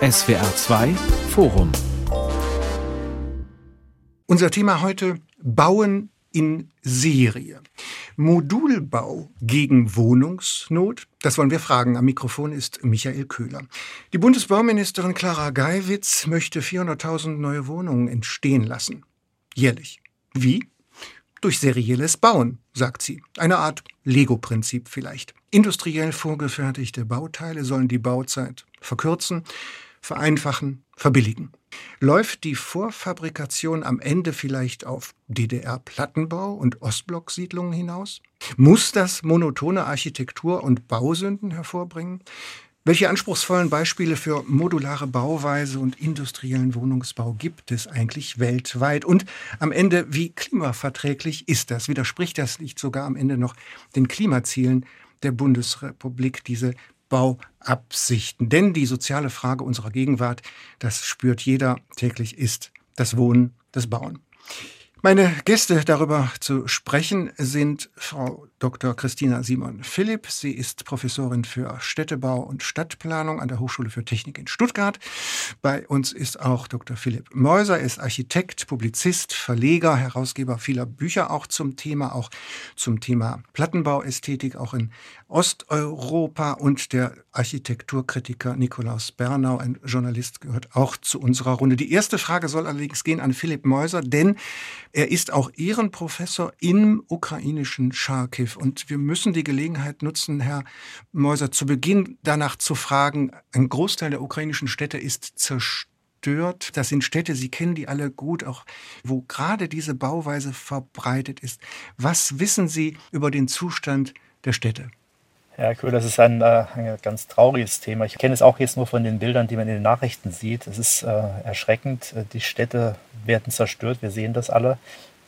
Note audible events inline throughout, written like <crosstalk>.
SWR 2 Forum Unser Thema heute Bauen in Serie. Modulbau gegen Wohnungsnot? Das wollen wir fragen. Am Mikrofon ist Michael Köhler. Die Bundesbauministerin Clara Geiwitz möchte 400.000 neue Wohnungen entstehen lassen. Jährlich. Wie? Durch serielles Bauen, sagt sie. Eine Art Lego-Prinzip vielleicht. Industriell vorgefertigte Bauteile sollen die Bauzeit verkürzen, vereinfachen, verbilligen. Läuft die Vorfabrikation am Ende vielleicht auf DDR-Plattenbau und Ostblock-Siedlungen hinaus? Muss das monotone Architektur und Bausünden hervorbringen? Welche anspruchsvollen Beispiele für modulare Bauweise und industriellen Wohnungsbau gibt es eigentlich weltweit? Und am Ende, wie klimaverträglich ist das? Widerspricht das nicht sogar am Ende noch den Klimazielen der Bundesrepublik, diese Bauabsichten? Denn die soziale Frage unserer Gegenwart, das spürt jeder täglich, ist das Wohnen, das Bauen. Meine Gäste darüber zu sprechen sind Frau Dr. Christina Simon Philipp. Sie ist Professorin für Städtebau und Stadtplanung an der Hochschule für Technik in Stuttgart. Bei uns ist auch Dr. Philipp Meuser. Er ist Architekt, Publizist, Verleger, Herausgeber vieler Bücher auch zum Thema, auch zum Thema Plattenbauästhetik, auch in Osteuropa und der Architekturkritiker Nikolaus Bernau, ein Journalist, gehört auch zu unserer Runde. Die erste Frage soll allerdings gehen an Philipp Meuser, denn er ist auch Ehrenprofessor im ukrainischen Charkiw. Und wir müssen die Gelegenheit nutzen, Herr Meuser, zu Beginn danach zu fragen, ein Großteil der ukrainischen Städte ist zerstört. Das sind Städte, Sie kennen die alle gut, auch wo gerade diese Bauweise verbreitet ist. Was wissen Sie über den Zustand der Städte? Herr Köhler, das ist ein, äh, ein, ganz trauriges Thema. Ich kenne es auch jetzt nur von den Bildern, die man in den Nachrichten sieht. Es ist äh, erschreckend. Äh, die Städte werden zerstört, wir sehen das alle.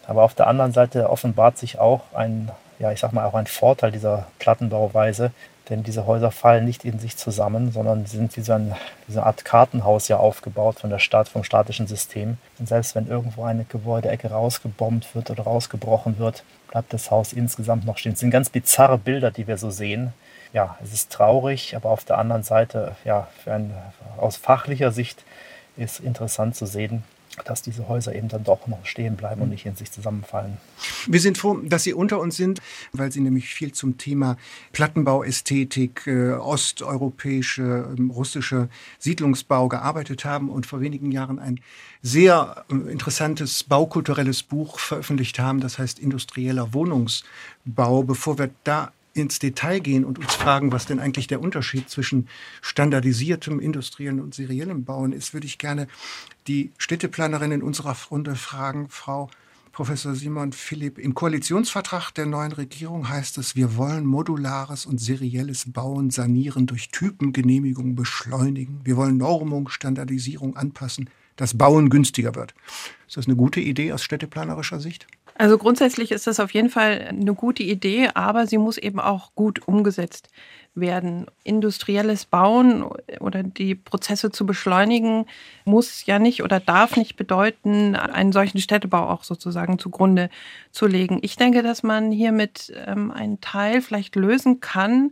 Aber auf der anderen Seite offenbart sich auch ein, ja, ich sag mal, auch ein Vorteil dieser Plattenbauweise, denn diese Häuser fallen nicht in sich zusammen, sondern sind wie so, eine Art Kartenhaus ja aufgebaut von der Stadt, vom statischen System. Und selbst wenn irgendwo eine Gebäudeecke rausgebombt wird oder rausgebrochen wird, bleibt das Haus insgesamt noch stehen. Es sind ganz bizarre Bilder, die wir so sehen ja, es ist traurig, aber auf der anderen Seite, ja, ein, aus fachlicher Sicht ist interessant zu sehen, dass diese Häuser eben dann doch noch stehen bleiben und nicht in sich zusammenfallen. Wir sind froh, dass Sie unter uns sind, weil Sie nämlich viel zum Thema Plattenbauästhetik, äh, osteuropäische, äh, russische Siedlungsbau gearbeitet haben und vor wenigen Jahren ein sehr äh, interessantes baukulturelles Buch veröffentlicht haben, das heißt Industrieller Wohnungsbau. Bevor wir da ins Detail gehen und uns fragen, was denn eigentlich der Unterschied zwischen standardisiertem industriellen und seriellem Bauen ist, würde ich gerne die Städteplanerin in unserer Runde fragen, Frau Professor Simon Philipp. Im Koalitionsvertrag der neuen Regierung heißt es, wir wollen modulares und serielles Bauen sanieren, durch Typengenehmigung beschleunigen. Wir wollen Normung, Standardisierung anpassen, dass Bauen günstiger wird. Ist das eine gute Idee aus städteplanerischer Sicht? Also grundsätzlich ist das auf jeden Fall eine gute Idee, aber sie muss eben auch gut umgesetzt werden. Industrielles Bauen oder die Prozesse zu beschleunigen muss ja nicht oder darf nicht bedeuten, einen solchen Städtebau auch sozusagen zugrunde zu legen. Ich denke, dass man hiermit ähm, einen Teil vielleicht lösen kann,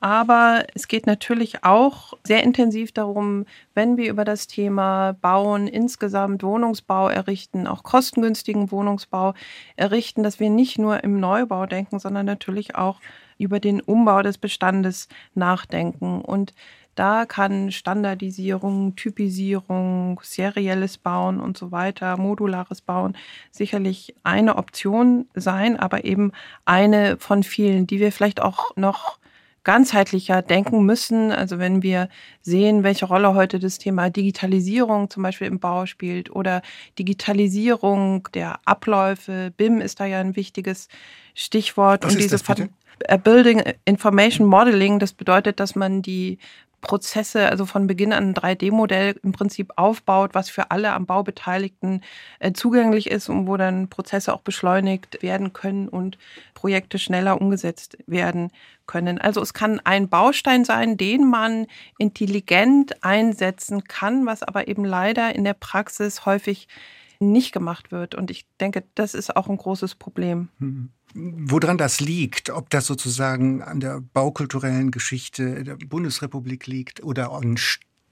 aber es geht natürlich auch sehr intensiv darum, wenn wir über das Thema Bauen, insgesamt Wohnungsbau errichten, auch kostengünstigen Wohnungsbau errichten, dass wir nicht nur im Neubau denken, sondern natürlich auch über den Umbau des Bestandes nachdenken. Und da kann Standardisierung, Typisierung, serielles Bauen und so weiter, modulares Bauen sicherlich eine Option sein, aber eben eine von vielen, die wir vielleicht auch noch ganzheitlicher denken müssen. Also wenn wir sehen, welche Rolle heute das Thema Digitalisierung zum Beispiel im Bau spielt oder Digitalisierung der Abläufe, BIM ist da ja ein wichtiges Stichwort. Was und diese das äh, Building Information Modeling, das bedeutet, dass man die Prozesse, also von Beginn an ein 3D-Modell im Prinzip aufbaut, was für alle am Bau Beteiligten äh, zugänglich ist und wo dann Prozesse auch beschleunigt werden können und Projekte schneller umgesetzt werden können. Also es kann ein Baustein sein, den man intelligent einsetzen kann, was aber eben leider in der Praxis häufig nicht gemacht wird. Und ich denke, das ist auch ein großes Problem. Mhm. Woran das liegt, ob das sozusagen an der baukulturellen Geschichte der Bundesrepublik liegt oder an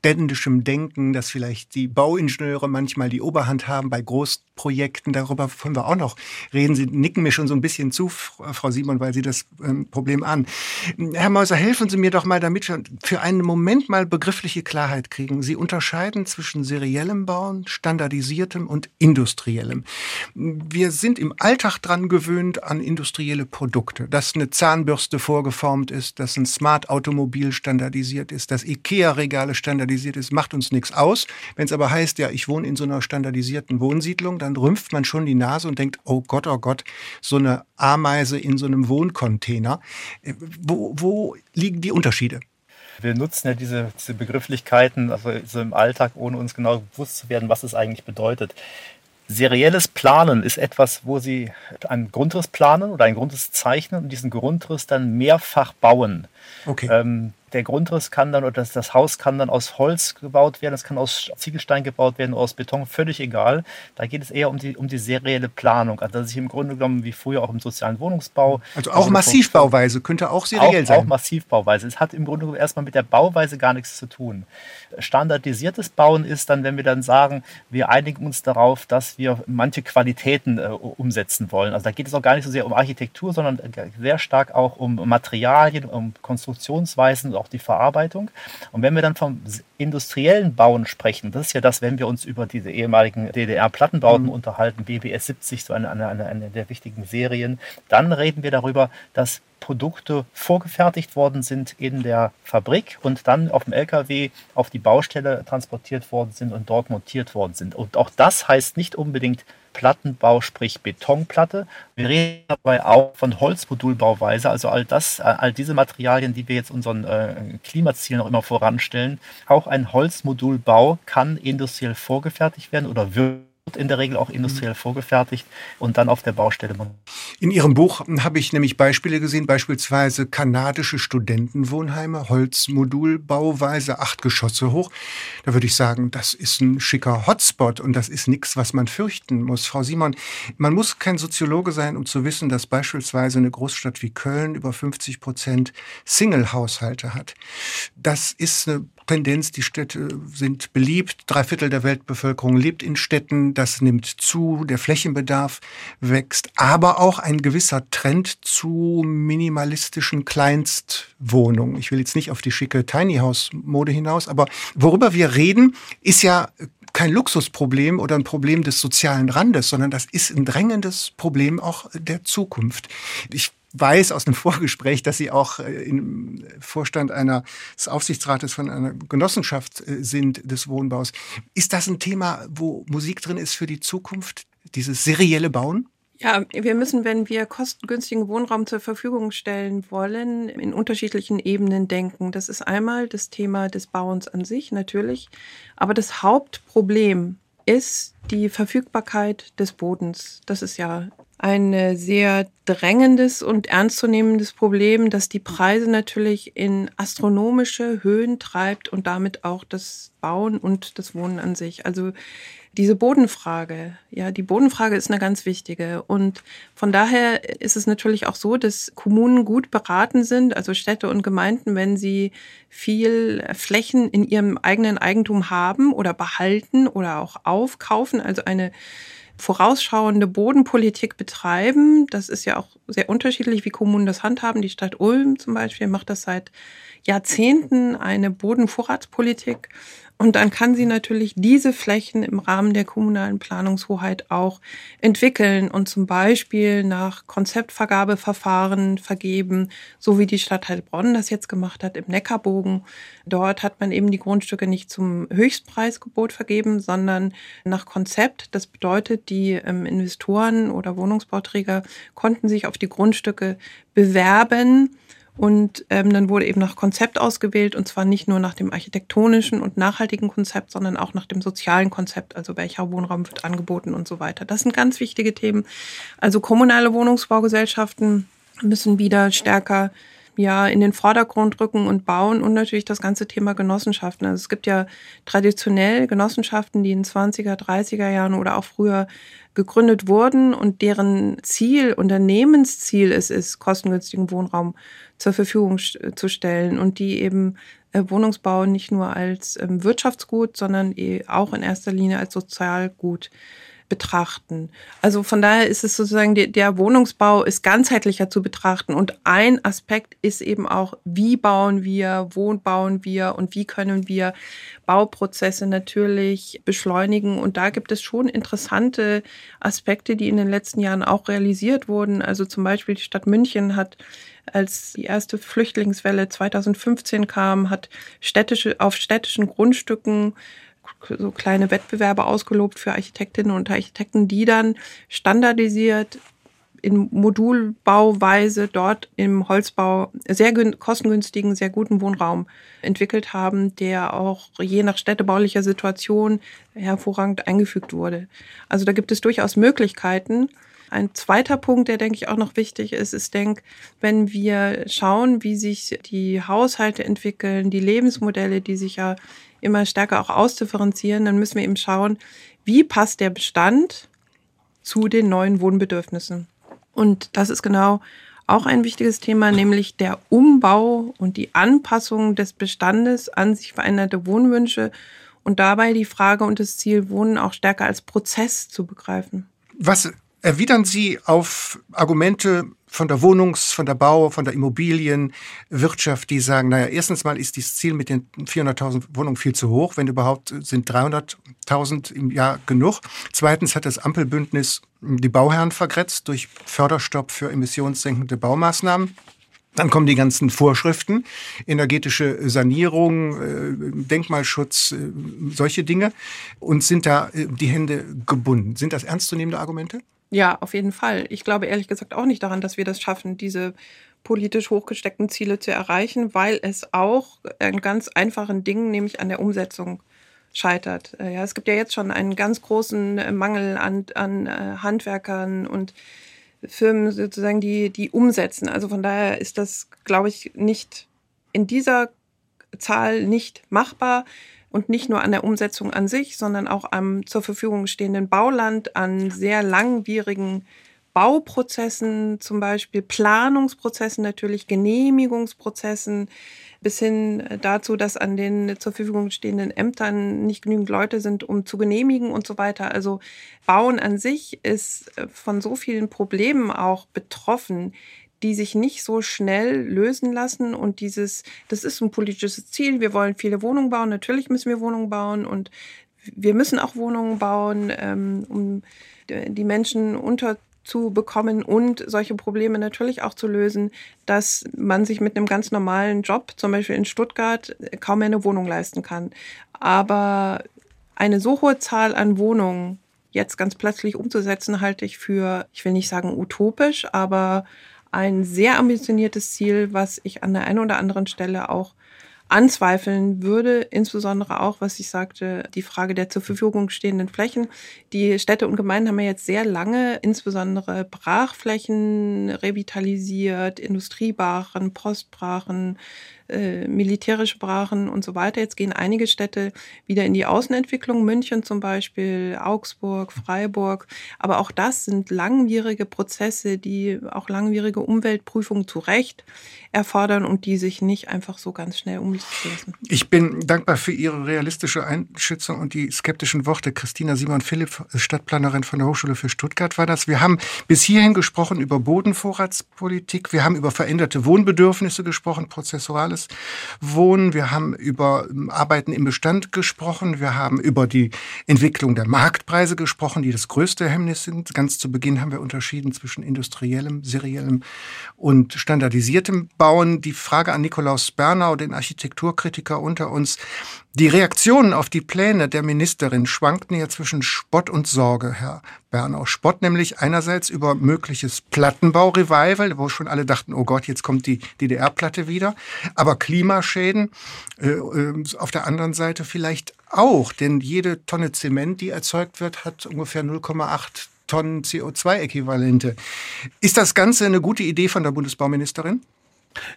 ständischem Denken, dass vielleicht die Bauingenieure manchmal die Oberhand haben bei Großprojekten. Darüber wollen wir auch noch reden. Sie nicken mir schon so ein bisschen zu, Frau Simon, weil Sie das ähm, Problem an. Herr Meuser, helfen Sie mir doch mal, damit für einen Moment mal begriffliche Klarheit kriegen. Sie unterscheiden zwischen seriellem Bauen, standardisiertem und industriellem. Wir sind im Alltag dran gewöhnt an industrielle Produkte, dass eine Zahnbürste vorgeformt ist, dass ein Smart-Automobil standardisiert ist, dass IKEA-Regale standardisiert standardisiert ist, macht uns nichts aus. Wenn es aber heißt, ja, ich wohne in so einer standardisierten Wohnsiedlung, dann rümpft man schon die Nase und denkt, oh Gott, oh Gott, so eine Ameise in so einem Wohncontainer. Äh, wo, wo liegen die Unterschiede? Wir nutzen ja diese, diese Begrifflichkeiten also so im Alltag, ohne uns genau bewusst zu werden, was es eigentlich bedeutet. Serielles Planen ist etwas, wo Sie einen Grundriss planen oder einen Grundriss zeichnen und diesen Grundriss dann mehrfach bauen. Okay. Ähm, der Grundriss kann dann oder das, das Haus kann dann aus Holz gebaut werden, es kann aus Ziegelstein gebaut werden oder aus Beton, völlig egal. Da geht es eher um die, um die serielle Planung. Also dass ich im Grunde genommen wie früher auch im sozialen Wohnungsbau. Also auch also Massivbauweise könnte auch seriell auch, sein. Auch Massivbauweise. Es hat im Grunde genommen erstmal mit der Bauweise gar nichts zu tun. Standardisiertes Bauen ist dann, wenn wir dann sagen, wir einigen uns darauf, dass wir manche Qualitäten äh, umsetzen wollen. Also da geht es auch gar nicht so sehr um Architektur, sondern sehr stark auch um Materialien, um Konstruktionsweisen, auch die Verarbeitung. Und wenn wir dann vom industriellen Bauen sprechen, das ist ja das, wenn wir uns über diese ehemaligen DDR-Plattenbauten mhm. unterhalten, BBS 70, so eine, eine, eine der wichtigen Serien, dann reden wir darüber, dass Produkte vorgefertigt worden sind in der Fabrik und dann auf dem LKW auf die Baustelle transportiert worden sind und dort montiert worden sind. Und auch das heißt nicht unbedingt Plattenbau, sprich Betonplatte. Wir reden dabei auch von Holzmodulbauweise, also all das, all diese Materialien, die wir jetzt unseren äh, Klimazielen noch immer voranstellen. Auch ein Holzmodulbau kann industriell vorgefertigt werden oder wird in der Regel auch industriell vorgefertigt und dann auf der Baustelle. In Ihrem Buch habe ich nämlich Beispiele gesehen, beispielsweise kanadische Studentenwohnheime, Holzmodulbauweise, acht Geschosse hoch. Da würde ich sagen, das ist ein schicker Hotspot und das ist nichts, was man fürchten muss. Frau Simon, man muss kein Soziologe sein, um zu wissen, dass beispielsweise eine Großstadt wie Köln über 50 Prozent Single-Haushalte hat. Das ist eine Tendenz, die Städte sind beliebt. Drei Viertel der Weltbevölkerung lebt in Städten. Das nimmt zu. Der Flächenbedarf wächst. Aber auch ein gewisser Trend zu minimalistischen Kleinstwohnungen. Ich will jetzt nicht auf die schicke Tiny House Mode hinaus, aber worüber wir reden, ist ja kein Luxusproblem oder ein Problem des sozialen Randes, sondern das ist ein drängendes Problem auch der Zukunft. Ich weiß aus dem <laughs> Vorgespräch, dass Sie auch äh, im Vorstand eines Aufsichtsrates von einer Genossenschaft äh, sind des Wohnbaus. Ist das ein Thema, wo Musik drin ist für die Zukunft, dieses serielle Bauen? Ja, wir müssen, wenn wir kostengünstigen Wohnraum zur Verfügung stellen wollen, in unterschiedlichen Ebenen denken. Das ist einmal das Thema des Bauens an sich, natürlich. Aber das Hauptproblem ist die Verfügbarkeit des Bodens. Das ist ja ein sehr drängendes und ernstzunehmendes Problem, das die Preise natürlich in astronomische Höhen treibt und damit auch das Bauen und das Wohnen an sich. Also diese Bodenfrage, ja, die Bodenfrage ist eine ganz wichtige. Und von daher ist es natürlich auch so, dass Kommunen gut beraten sind, also Städte und Gemeinden, wenn sie viel Flächen in ihrem eigenen Eigentum haben oder behalten oder auch aufkaufen, also eine vorausschauende Bodenpolitik betreiben. Das ist ja auch sehr unterschiedlich, wie Kommunen das handhaben. Die Stadt Ulm zum Beispiel macht das seit Jahrzehnten eine Bodenvorratspolitik. Und dann kann sie natürlich diese Flächen im Rahmen der kommunalen Planungshoheit auch entwickeln und zum Beispiel nach Konzeptvergabeverfahren vergeben, so wie die Stadt Heilbronn das jetzt gemacht hat im Neckarbogen. Dort hat man eben die Grundstücke nicht zum Höchstpreisgebot vergeben, sondern nach Konzept. Das bedeutet, die ähm, Investoren oder Wohnungsbauträger konnten sich auf die Grundstücke bewerben und ähm, dann wurde eben nach Konzept ausgewählt und zwar nicht nur nach dem architektonischen und nachhaltigen Konzept, sondern auch nach dem sozialen Konzept, also welcher Wohnraum wird angeboten und so weiter. Das sind ganz wichtige Themen. Also kommunale Wohnungsbaugesellschaften müssen wieder stärker ja in den Vordergrund rücken und bauen und natürlich das ganze Thema Genossenschaften. Also es gibt ja traditionell Genossenschaften, die in 20er, 30er Jahren oder auch früher gegründet wurden und deren Ziel, Unternehmensziel es ist, kostengünstigen Wohnraum zur Verfügung zu stellen und die eben äh, Wohnungsbau nicht nur als ähm, Wirtschaftsgut, sondern eh auch in erster Linie als Sozialgut betrachten. Also von daher ist es sozusagen, der, Wohnungsbau ist ganzheitlicher zu betrachten. Und ein Aspekt ist eben auch, wie bauen wir, wo bauen wir und wie können wir Bauprozesse natürlich beschleunigen. Und da gibt es schon interessante Aspekte, die in den letzten Jahren auch realisiert wurden. Also zum Beispiel die Stadt München hat als die erste Flüchtlingswelle 2015 kam, hat städtische, auf städtischen Grundstücken so kleine Wettbewerbe ausgelobt für Architektinnen und Architekten, die dann standardisiert in Modulbauweise dort im Holzbau sehr kostengünstigen, sehr guten Wohnraum entwickelt haben, der auch je nach städtebaulicher Situation hervorragend eingefügt wurde. Also da gibt es durchaus Möglichkeiten. Ein zweiter Punkt, der denke ich auch noch wichtig ist, ist, denk, wenn wir schauen, wie sich die Haushalte entwickeln, die Lebensmodelle, die sich ja immer stärker auch ausdifferenzieren, dann müssen wir eben schauen, wie passt der Bestand zu den neuen Wohnbedürfnissen. Und das ist genau auch ein wichtiges Thema, nämlich der Umbau und die Anpassung des Bestandes an sich veränderte Wohnwünsche und dabei die Frage und das Ziel, Wohnen auch stärker als Prozess zu begreifen. Was erwidern Sie auf Argumente von der Wohnungs-, von der Bau-, von der Immobilienwirtschaft, die sagen, naja, erstens mal ist dieses Ziel mit den 400.000 Wohnungen viel zu hoch. Wenn überhaupt sind 300.000 im Jahr genug. Zweitens hat das Ampelbündnis die Bauherren vergrätzt durch Förderstopp für emissionssenkende Baumaßnahmen. Dann kommen die ganzen Vorschriften, energetische Sanierung, äh, Denkmalschutz, äh, solche Dinge und sind da äh, die Hände gebunden. Sind das ernstzunehmende Argumente? Ja, auf jeden Fall. Ich glaube ehrlich gesagt auch nicht daran, dass wir das schaffen, diese politisch hochgesteckten Ziele zu erreichen, weil es auch an ganz einfachen Dingen, nämlich an der Umsetzung, scheitert. Äh, ja, es gibt ja jetzt schon einen ganz großen äh, Mangel an, an äh, Handwerkern und Firmen sozusagen, die, die umsetzen. Also von daher ist das, glaube ich, nicht in dieser Zahl nicht machbar und nicht nur an der Umsetzung an sich, sondern auch am zur Verfügung stehenden Bauland, an sehr langwierigen Bauprozessen, zum Beispiel Planungsprozessen natürlich, Genehmigungsprozessen, bis hin dazu, dass an den zur Verfügung stehenden Ämtern nicht genügend Leute sind, um zu genehmigen und so weiter. Also Bauen an sich ist von so vielen Problemen auch betroffen, die sich nicht so schnell lösen lassen. Und dieses, das ist ein politisches Ziel. Wir wollen viele Wohnungen bauen. Natürlich müssen wir Wohnungen bauen und wir müssen auch Wohnungen bauen, ähm, um die Menschen unterzubekommen und solche Probleme natürlich auch zu lösen, dass man sich mit einem ganz normalen Job, zum Beispiel in Stuttgart, kaum mehr eine Wohnung leisten kann. Aber eine so hohe Zahl an Wohnungen jetzt ganz plötzlich umzusetzen, halte ich für, ich will nicht sagen utopisch, aber ein sehr ambitioniertes Ziel, was ich an der einen oder anderen Stelle auch anzweifeln würde, insbesondere auch, was ich sagte, die Frage der zur Verfügung stehenden Flächen. Die Städte und Gemeinden haben ja jetzt sehr lange insbesondere Brachflächen revitalisiert, Industriebrachen, Postbrachen, äh, militärische Brachen und so weiter. Jetzt gehen einige Städte wieder in die Außenentwicklung, München zum Beispiel, Augsburg, Freiburg. Aber auch das sind langwierige Prozesse, die auch langwierige Umweltprüfungen zu Recht erfordern und die sich nicht einfach so ganz schnell umsetzen. Ich bin dankbar für Ihre realistische Einschätzung und die skeptischen Worte. Christina Simon-Philipp, Stadtplanerin von der Hochschule für Stuttgart war das. Wir haben bis hierhin gesprochen über Bodenvorratspolitik. Wir haben über veränderte Wohnbedürfnisse gesprochen, prozessuales Wohnen. Wir haben über ähm, Arbeiten im Bestand gesprochen. Wir haben über die Entwicklung der Marktpreise gesprochen, die das größte Hemmnis sind. Ganz zu Beginn haben wir unterschieden zwischen industriellem, seriellem und standardisiertem bauen. Die Frage an Nikolaus Bernau, den Architekturkritiker unter uns. Die Reaktionen auf die Pläne der Ministerin schwankten ja zwischen Spott und Sorge, Herr Bernau. Spott nämlich einerseits über mögliches Plattenbau-Revival, wo schon alle dachten, oh Gott, jetzt kommt die DDR-Platte wieder. Aber Klimaschäden äh, äh, auf der anderen Seite vielleicht auch, denn jede Tonne Zement, die erzeugt wird, hat ungefähr 0,8 Tonnen CO2-Äquivalente. Ist das Ganze eine gute Idee von der Bundesbauministerin?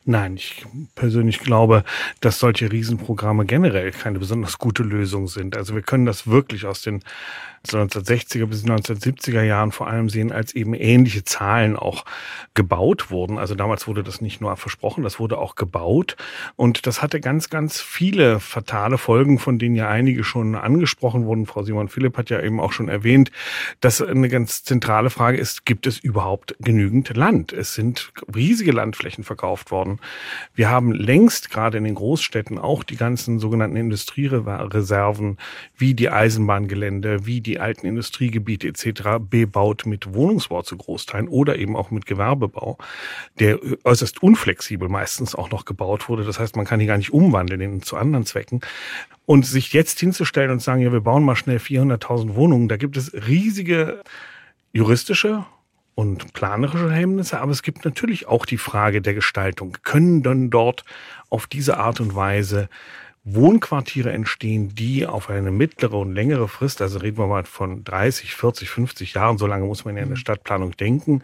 Nein, ich persönlich glaube, dass solche Riesenprogramme generell keine besonders gute Lösung sind. Also wir können das wirklich aus den 1960er bis 1970er Jahren vor allem sehen, als eben ähnliche Zahlen auch gebaut wurden. Also damals wurde das nicht nur versprochen, das wurde auch gebaut. Und das hatte ganz, ganz viele fatale Folgen, von denen ja einige schon angesprochen wurden. Frau Simon Philipp hat ja eben auch schon erwähnt, dass eine ganz zentrale Frage ist, gibt es überhaupt genügend Land? Es sind riesige Landflächen verkauft worden. Wir haben längst gerade in den Großstädten auch die ganzen sogenannten Industriereserven, wie die Eisenbahngelände, wie die alten Industriegebiete etc. bebaut mit Wohnungsbau zu Großteilen oder eben auch mit Gewerbebau, der äußerst unflexibel meistens auch noch gebaut wurde. Das heißt, man kann hier gar nicht umwandeln zu anderen Zwecken. Und sich jetzt hinzustellen und sagen, ja, wir bauen mal schnell 400.000 Wohnungen, da gibt es riesige juristische und planerische Hemmnisse, aber es gibt natürlich auch die Frage der Gestaltung. Können dann dort auf diese Art und Weise Wohnquartiere entstehen, die auf eine mittlere und längere Frist, also reden wir mal von 30, 40, 50 Jahren, so lange muss man ja in der mhm. Stadtplanung denken,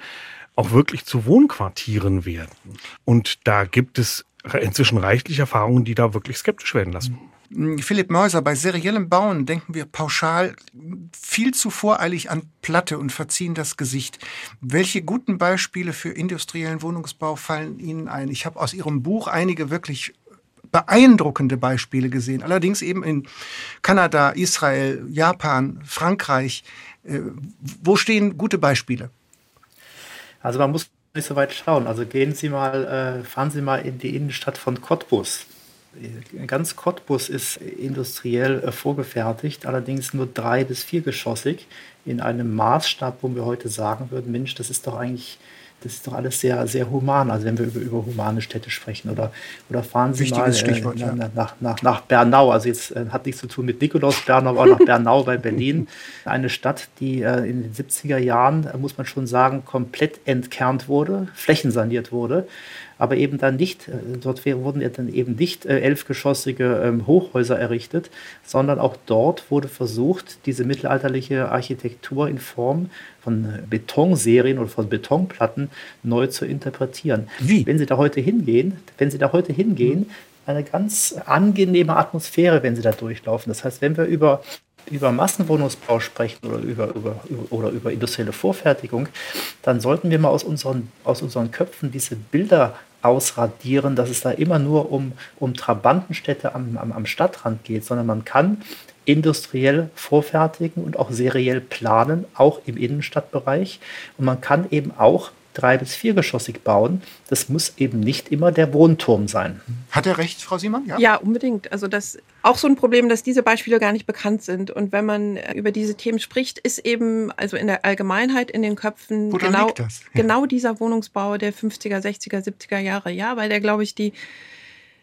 auch wirklich zu Wohnquartieren werden. Und da gibt es inzwischen reichlich Erfahrungen, die da wirklich skeptisch werden lassen. Mhm. Philipp Meuser, bei seriellem Bauen denken wir pauschal viel zu voreilig an Platte und verziehen das Gesicht. Welche guten Beispiele für industriellen Wohnungsbau fallen Ihnen ein? Ich habe aus Ihrem Buch einige wirklich beeindruckende Beispiele gesehen. Allerdings eben in Kanada, Israel, Japan, Frankreich. Äh, wo stehen gute Beispiele? Also man muss nicht so weit schauen. Also gehen Sie mal, äh, fahren Sie mal in die Innenstadt von Cottbus. Ganz Cottbus ist industriell äh, vorgefertigt, allerdings nur drei- bis viergeschossig in einem Maßstab, wo wir heute sagen würden, Mensch, das ist doch eigentlich das ist doch alles sehr, sehr human, also wenn wir über, über humane Städte sprechen. Oder, oder fahren Sie Wichtiges mal äh, ja. nach, nach, nach Bernau, also jetzt äh, hat nichts zu tun mit Nikolaus Bernau, aber nach <laughs> Bernau bei Berlin. Eine Stadt, die äh, in den 70er Jahren, äh, muss man schon sagen, komplett entkernt wurde, flächensaniert wurde aber eben dann nicht, äh, dort wurden ja dann eben nicht äh, elfgeschossige ähm, Hochhäuser errichtet, sondern auch dort wurde versucht, diese mittelalterliche Architektur in Form von Betonserien oder von Betonplatten neu zu interpretieren. Wie? Wenn Sie da heute hingehen, wenn Sie da heute hingehen, mhm. eine ganz angenehme Atmosphäre, wenn Sie da durchlaufen. Das heißt, wenn wir über über Massenwohnungsbau sprechen oder über, über, oder über industrielle Vorfertigung, dann sollten wir mal aus unseren, aus unseren Köpfen diese Bilder ausradieren, dass es da immer nur um, um Trabantenstädte am, am, am Stadtrand geht, sondern man kann industriell vorfertigen und auch seriell planen, auch im Innenstadtbereich. Und man kann eben auch drei- bis viergeschossig bauen. Das muss eben nicht immer der Wohnturm sein. Hat er recht, Frau Siemann? Ja, ja unbedingt. Also das auch so ein Problem, dass diese Beispiele gar nicht bekannt sind. Und wenn man äh, über diese Themen spricht, ist eben also in der Allgemeinheit in den Köpfen Woran genau, ja. genau dieser Wohnungsbau der 50er, 60er, 70er Jahre. Ja, weil der, glaube ich, die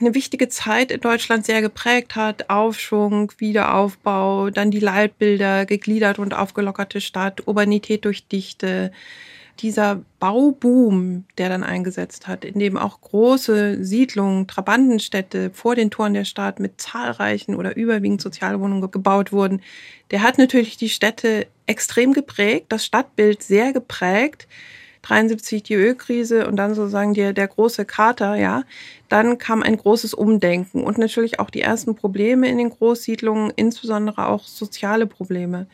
eine wichtige Zeit in Deutschland sehr geprägt hat. Aufschwung, Wiederaufbau, dann die Leitbilder, gegliedert und aufgelockerte Stadt, Urbanität durch Dichte, dieser Bauboom, der dann eingesetzt hat, in dem auch große Siedlungen, Trabantenstädte vor den Toren der Stadt mit zahlreichen oder überwiegend Sozialwohnungen gebaut wurden, der hat natürlich die Städte extrem geprägt, das Stadtbild sehr geprägt. 73 die Ölkrise und dann sozusagen der, der große Kater, ja. Dann kam ein großes Umdenken und natürlich auch die ersten Probleme in den Großsiedlungen, insbesondere auch soziale Probleme.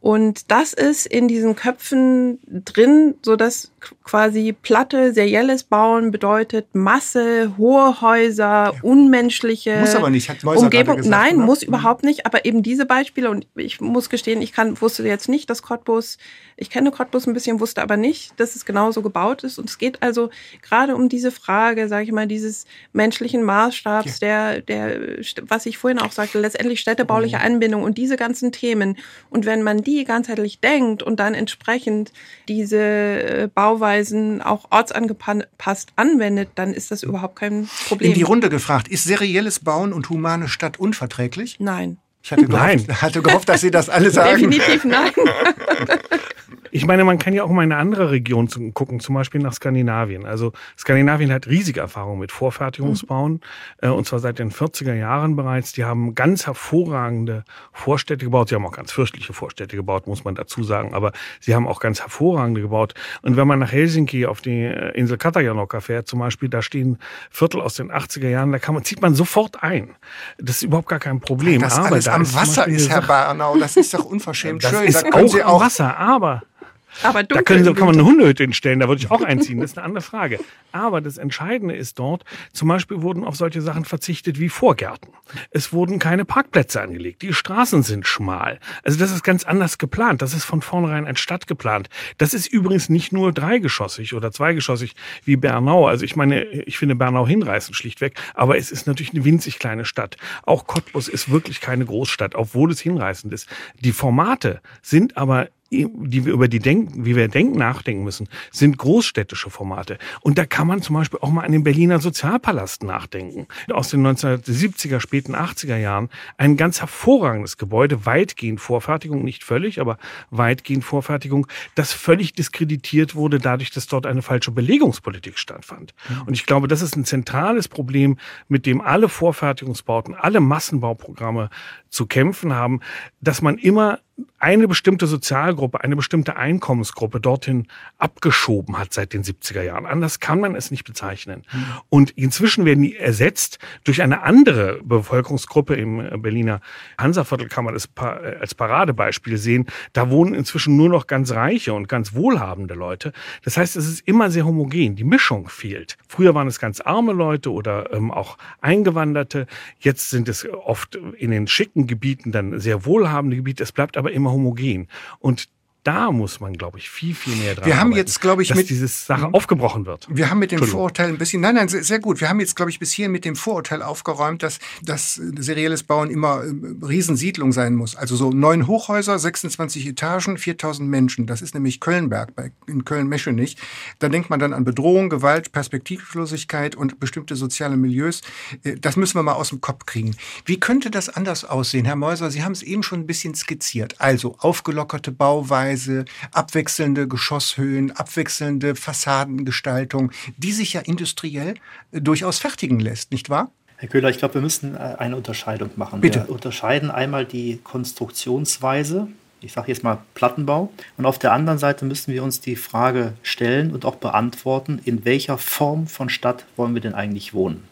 Und das ist in diesen Köpfen drin, so dass quasi platte, serielles Bauen bedeutet Masse, hohe Häuser, ja. unmenschliche muss aber nicht, hat Umgebung. Gesagt, Nein, oder? muss mhm. überhaupt nicht. Aber eben diese Beispiele und ich muss gestehen, ich kann, wusste jetzt nicht, dass Cottbus, ich kenne Cottbus ein bisschen, wusste aber nicht, dass es genauso gebaut ist. Und es geht also gerade um diese Frage, sage ich mal, dieses menschlichen Maßstabs, ja. der, der, was ich vorhin auch sagte, letztendlich städtebauliche mhm. Anbindung und diese ganzen Themen. Und wenn man die ganzheitlich denkt und dann entsprechend diese äh, Bauweisen auch ortsangepasst anwendet, dann ist das überhaupt kein Problem. In die Runde gefragt, ist serielles Bauen und humane Stadt unverträglich? Nein. Ich hatte gehofft, hatte gehofft dass Sie das alle sagen. Definitiv nein. <laughs> Ich meine, man kann ja auch mal in eine andere Region gucken, zum Beispiel nach Skandinavien. Also Skandinavien hat riesige Erfahrung mit Vorfertigungsbauen, mhm. und zwar seit den 40er Jahren bereits. Die haben ganz hervorragende Vorstädte gebaut. Sie haben auch ganz fürchtliche Vorstädte gebaut, muss man dazu sagen, aber sie haben auch ganz hervorragende gebaut. Und wenn man nach Helsinki auf die äh, Insel Katajanokka fährt, zum Beispiel, da stehen Viertel aus den 80er Jahren, da kann man, zieht man sofort ein. Das ist überhaupt gar kein Problem. Das aber alles da am ist Wasser ist, Herr Bernau, das ist doch unverschämt <laughs> das schön. Ist da auch, auch Wasser, aber aber da können, kann man eine Hundehütte hinstellen, da würde ich auch einziehen, das ist eine andere Frage. Aber das Entscheidende ist dort, zum Beispiel wurden auf solche Sachen verzichtet wie Vorgärten. Es wurden keine Parkplätze angelegt, die Straßen sind schmal. Also das ist ganz anders geplant, das ist von vornherein ein Stadt geplant. Das ist übrigens nicht nur dreigeschossig oder zweigeschossig wie Bernau. Also ich meine, ich finde Bernau hinreißend schlichtweg, aber es ist natürlich eine winzig kleine Stadt. Auch Cottbus ist wirklich keine Großstadt, obwohl es hinreißend ist. Die Formate sind aber die wir über die denken, wie wir denken, nachdenken müssen, sind großstädtische Formate. Und da kann man zum Beispiel auch mal an den Berliner Sozialpalast nachdenken. Aus den 1970er, späten 80er Jahren. Ein ganz hervorragendes Gebäude, weitgehend Vorfertigung, nicht völlig, aber weitgehend Vorfertigung, das völlig diskreditiert wurde dadurch, dass dort eine falsche Belegungspolitik stattfand. Mhm. Und ich glaube, das ist ein zentrales Problem, mit dem alle Vorfertigungsbauten, alle Massenbauprogramme zu kämpfen haben, dass man immer eine bestimmte Sozialgruppe, eine bestimmte Einkommensgruppe dorthin abgeschoben hat seit den 70er Jahren. Anders kann man es nicht bezeichnen. Mhm. Und inzwischen werden die ersetzt durch eine andere Bevölkerungsgruppe im Berliner Hansaviertel kann man das als Paradebeispiel sehen. Da wohnen inzwischen nur noch ganz reiche und ganz wohlhabende Leute. Das heißt, es ist immer sehr homogen. Die Mischung fehlt. Früher waren es ganz arme Leute oder ähm, auch Eingewanderte. Jetzt sind es oft in den schicken Gebieten dann sehr wohlhabende Gebiete. Es bleibt aber immer homogen. Und da muss man, glaube ich, viel, viel mehr dran Wir haben arbeiten, jetzt, glaube ich, dass mit diese Sache aufgebrochen wird. Wir haben mit dem Vorurteil ein bisschen, nein, nein, sehr gut. Wir haben jetzt, glaube ich, bis hier mit dem Vorurteil aufgeräumt, dass, dass serielles Bauen immer äh, Riesensiedlung sein muss. Also so neun Hochhäuser, 26 Etagen, 4000 Menschen. Das ist nämlich Kölnberg bei, in Köln-Meschenich. Da denkt man dann an Bedrohung, Gewalt, Perspektivlosigkeit und bestimmte soziale Milieus. Äh, das müssen wir mal aus dem Kopf kriegen. Wie könnte das anders aussehen, Herr Meuser? Sie haben es eben schon ein bisschen skizziert. Also aufgelockerte Bauweise, Bauweise, abwechselnde Geschosshöhen, abwechselnde Fassadengestaltung, die sich ja industriell äh, durchaus fertigen lässt, nicht wahr? Herr Köhler, ich glaube, wir müssen äh, eine Unterscheidung machen. Bitte. Wir unterscheiden einmal die Konstruktionsweise, ich sage jetzt mal Plattenbau, und auf der anderen Seite müssen wir uns die Frage stellen und auch beantworten, in welcher Form von Stadt wollen wir denn eigentlich wohnen?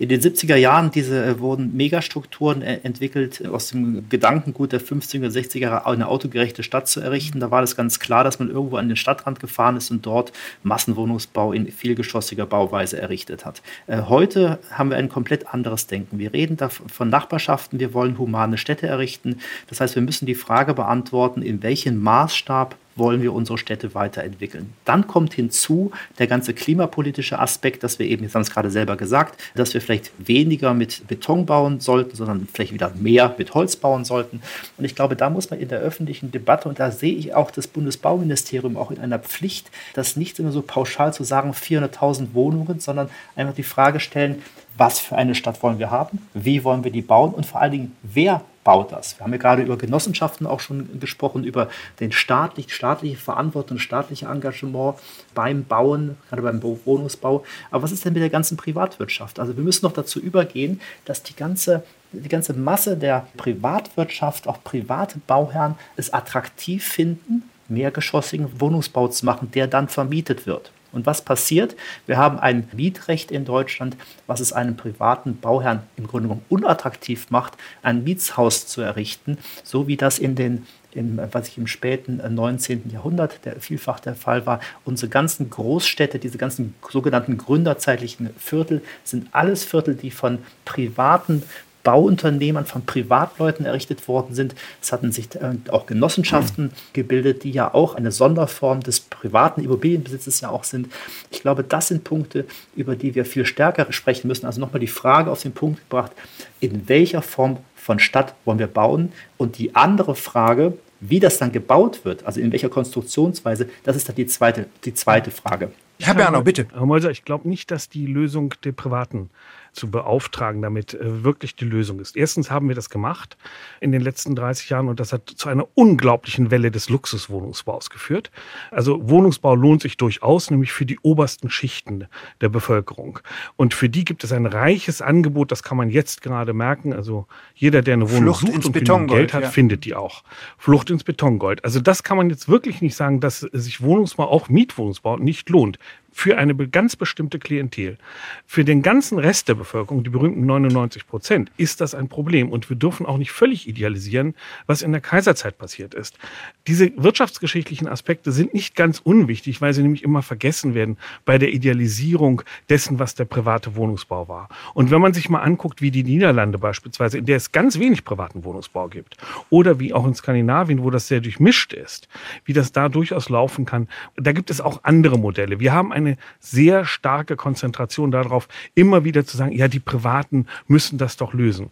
In den 70er Jahren diese, äh, wurden Megastrukturen äh, entwickelt, aus dem Gedankengut der 50er, 60er Jahre eine autogerechte Stadt zu errichten. Da war das ganz klar, dass man irgendwo an den Stadtrand gefahren ist und dort Massenwohnungsbau in vielgeschossiger Bauweise errichtet hat. Äh, heute haben wir ein komplett anderes Denken. Wir reden da von Nachbarschaften, wir wollen humane Städte errichten. Das heißt, wir müssen die Frage beantworten, in welchem Maßstab wollen wir unsere Städte weiterentwickeln. Dann kommt hinzu der ganze klimapolitische Aspekt, dass wir eben, jetzt haben es gerade selber gesagt, dass wir vielleicht weniger mit Beton bauen sollten, sondern vielleicht wieder mehr mit Holz bauen sollten. Und ich glaube, da muss man in der öffentlichen Debatte, und da sehe ich auch das Bundesbauministerium auch in einer Pflicht, das nicht immer so pauschal zu sagen, 400.000 Wohnungen, sondern einfach die Frage stellen, was für eine Stadt wollen wir haben, wie wollen wir die bauen und vor allen Dingen, wer baut das. Wir haben ja gerade über Genossenschaften auch schon gesprochen, über den staatlich, staatliche Verantwortung, staatliche Engagement beim Bauen, gerade beim Wohnungsbau. Aber was ist denn mit der ganzen Privatwirtschaft? Also wir müssen noch dazu übergehen, dass die ganze die ganze Masse der Privatwirtschaft, auch private Bauherren, es attraktiv finden, mehrgeschossigen Wohnungsbau zu machen, der dann vermietet wird. Und was passiert? Wir haben ein Mietrecht in Deutschland, was es einem privaten Bauherrn im Grunde genommen unattraktiv macht, ein Mietshaus zu errichten, so wie das in den im, was ich im späten 19. Jahrhundert der vielfach der Fall war. Unsere ganzen Großstädte, diese ganzen sogenannten gründerzeitlichen Viertel, sind alles Viertel, die von privaten Bauunternehmern, von Privatleuten errichtet worden sind. Es hatten sich äh, auch Genossenschaften gebildet, die ja auch eine Sonderform des privaten Immobilienbesitzes ja auch sind. Ich glaube, das sind Punkte, über die wir viel stärker sprechen müssen. Also nochmal die Frage auf den Punkt gebracht, in welcher Form von Stadt wollen wir bauen? Und die andere Frage, wie das dann gebaut wird, also in welcher Konstruktionsweise, das ist dann die zweite, die zweite Frage. Herr Bernau, bitte. Herr Meuser, ich glaube nicht, dass die Lösung der privaten zu beauftragen, damit äh, wirklich die Lösung ist. Erstens haben wir das gemacht in den letzten 30 Jahren und das hat zu einer unglaublichen Welle des Luxuswohnungsbaus geführt. Also Wohnungsbau lohnt sich durchaus, nämlich für die obersten Schichten der Bevölkerung. Und für die gibt es ein reiches Angebot, das kann man jetzt gerade merken. Also jeder, der eine Wohnung Flucht sucht und Betongold, Geld hat, ja. findet die auch. Flucht ins Betongold. Also das kann man jetzt wirklich nicht sagen, dass sich Wohnungsbau, auch Mietwohnungsbau, nicht lohnt für eine ganz bestimmte Klientel. Für den ganzen Rest der Bevölkerung, die berühmten 99 Prozent, ist das ein Problem. Und wir dürfen auch nicht völlig idealisieren, was in der Kaiserzeit passiert ist. Diese wirtschaftsgeschichtlichen Aspekte sind nicht ganz unwichtig, weil sie nämlich immer vergessen werden bei der Idealisierung dessen, was der private Wohnungsbau war. Und wenn man sich mal anguckt, wie die Niederlande beispielsweise, in der es ganz wenig privaten Wohnungsbau gibt, oder wie auch in Skandinavien, wo das sehr durchmischt ist, wie das da durchaus laufen kann, da gibt es auch andere Modelle. Wir haben eine sehr starke Konzentration darauf, immer wieder zu sagen, ja, die Privaten müssen das doch lösen.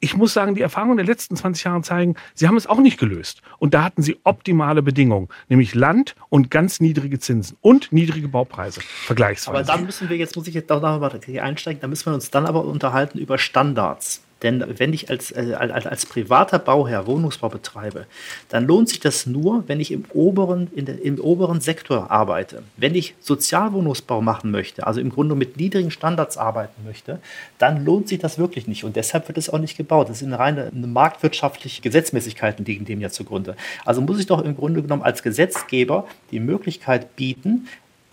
Ich muss sagen, die Erfahrungen der letzten 20 Jahre zeigen, sie haben es auch nicht gelöst. Und da hatten sie optimale Bedingungen, nämlich Land und ganz niedrige Zinsen und niedrige Baupreise, vergleichsweise. Aber dann müssen wir, jetzt muss ich jetzt auch noch mal einsteigen, da müssen wir uns dann aber unterhalten über Standards. Denn wenn ich als, äh, als, als privater Bauherr Wohnungsbau betreibe, dann lohnt sich das nur, wenn ich im oberen, der, im oberen Sektor arbeite. Wenn ich Sozialwohnungsbau machen möchte, also im Grunde mit niedrigen Standards arbeiten möchte, dann lohnt sich das wirklich nicht. Und deshalb wird es auch nicht gebaut. Das sind reine marktwirtschaftliche Gesetzmäßigkeiten liegen dem ja zugrunde. Also muss ich doch im Grunde genommen als Gesetzgeber die Möglichkeit bieten,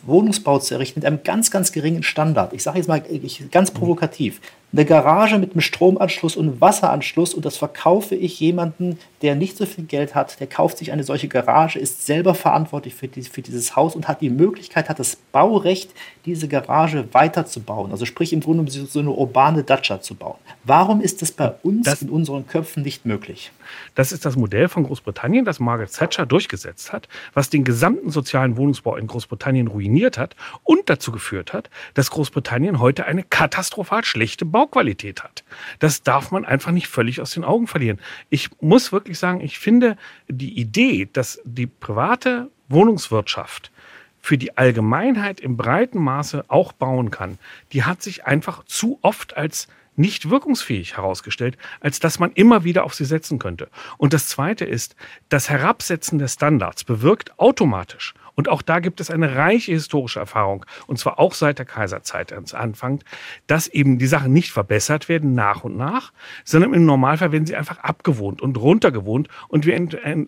Wohnungsbau zu errichten mit einem ganz, ganz geringen Standard. Ich sage jetzt mal ich, ganz provokativ. Eine Garage mit einem Stromanschluss und einem Wasseranschluss und das verkaufe ich jemanden, der nicht so viel Geld hat, der kauft sich eine solche Garage, ist selber verantwortlich für, die, für dieses Haus und hat die Möglichkeit, hat das Baurecht, diese Garage weiterzubauen. Also sprich im Grunde so so eine urbane Dacia zu bauen. Warum ist das bei uns Das- in unseren Köpfen nicht möglich? Das ist das Modell von Großbritannien, das Margaret Thatcher durchgesetzt hat, was den gesamten sozialen Wohnungsbau in Großbritannien ruiniert hat und dazu geführt hat, dass Großbritannien heute eine katastrophal schlechte Bauqualität hat. Das darf man einfach nicht völlig aus den Augen verlieren. Ich muss wirklich sagen, ich finde die Idee, dass die private Wohnungswirtschaft für die Allgemeinheit im breiten Maße auch bauen kann, die hat sich einfach zu oft als nicht wirkungsfähig herausgestellt, als dass man immer wieder auf sie setzen könnte. Und das Zweite ist, das Herabsetzen der Standards bewirkt automatisch, und auch da gibt es eine reiche historische Erfahrung, und zwar auch seit der Kaiserzeit ans Anfang, dass eben die Sachen nicht verbessert werden nach und nach, sondern im Normalfall werden sie einfach abgewohnt und runtergewohnt und wir